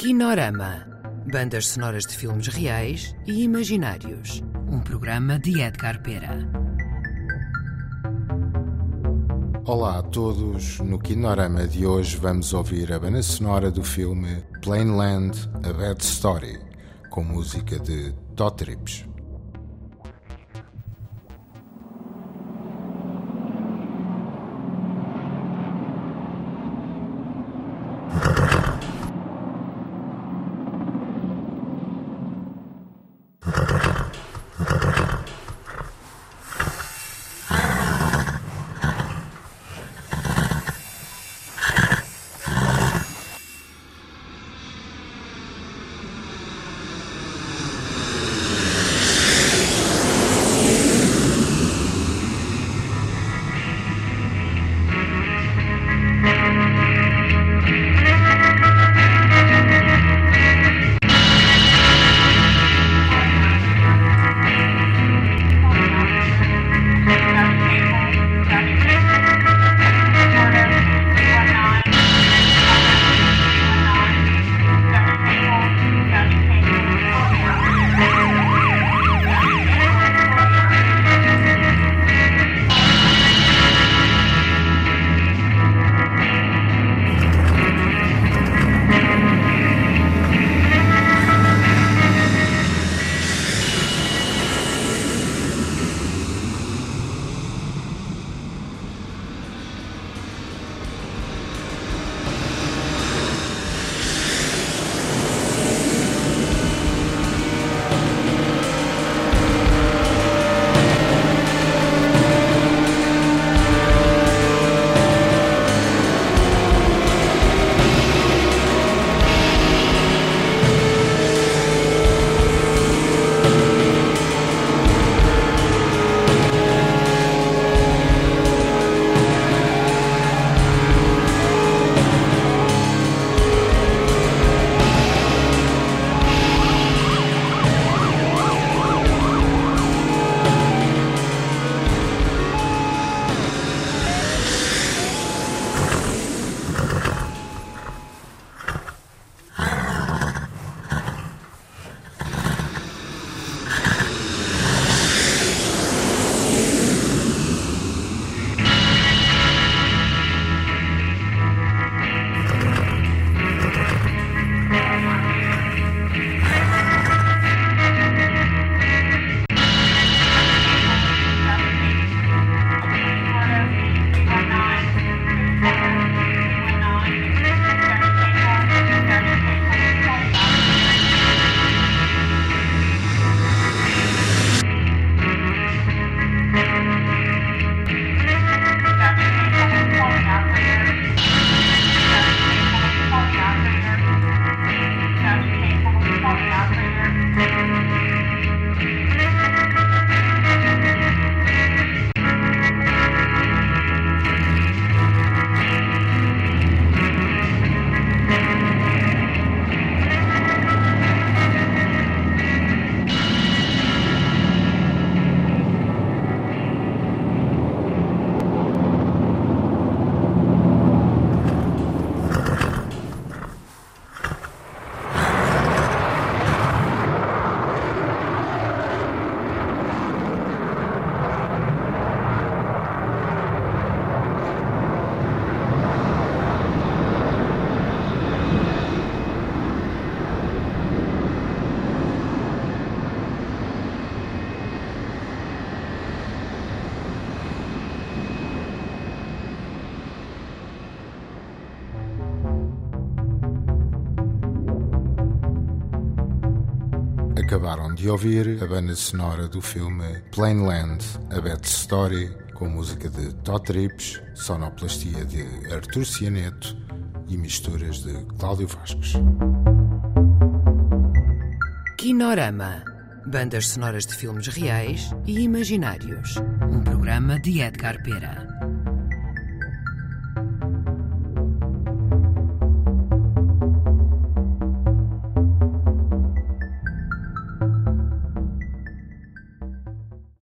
Kinorama. Bandas sonoras de filmes reais e imaginários. Um programa de Edgar Pera. Olá a todos. No Kinorama de hoje vamos ouvir a banda sonora do filme Plainland A Bad Story, com música de Totrips. Acabaram de ouvir a banda sonora do filme Plainland, A Bad Story, com música de Todd Trips, sonoplastia de Artur Cianeto e misturas de Cláudio Vasques. Kinorama. Bandas sonoras de filmes reais e imaginários. Um programa de Edgar Pera.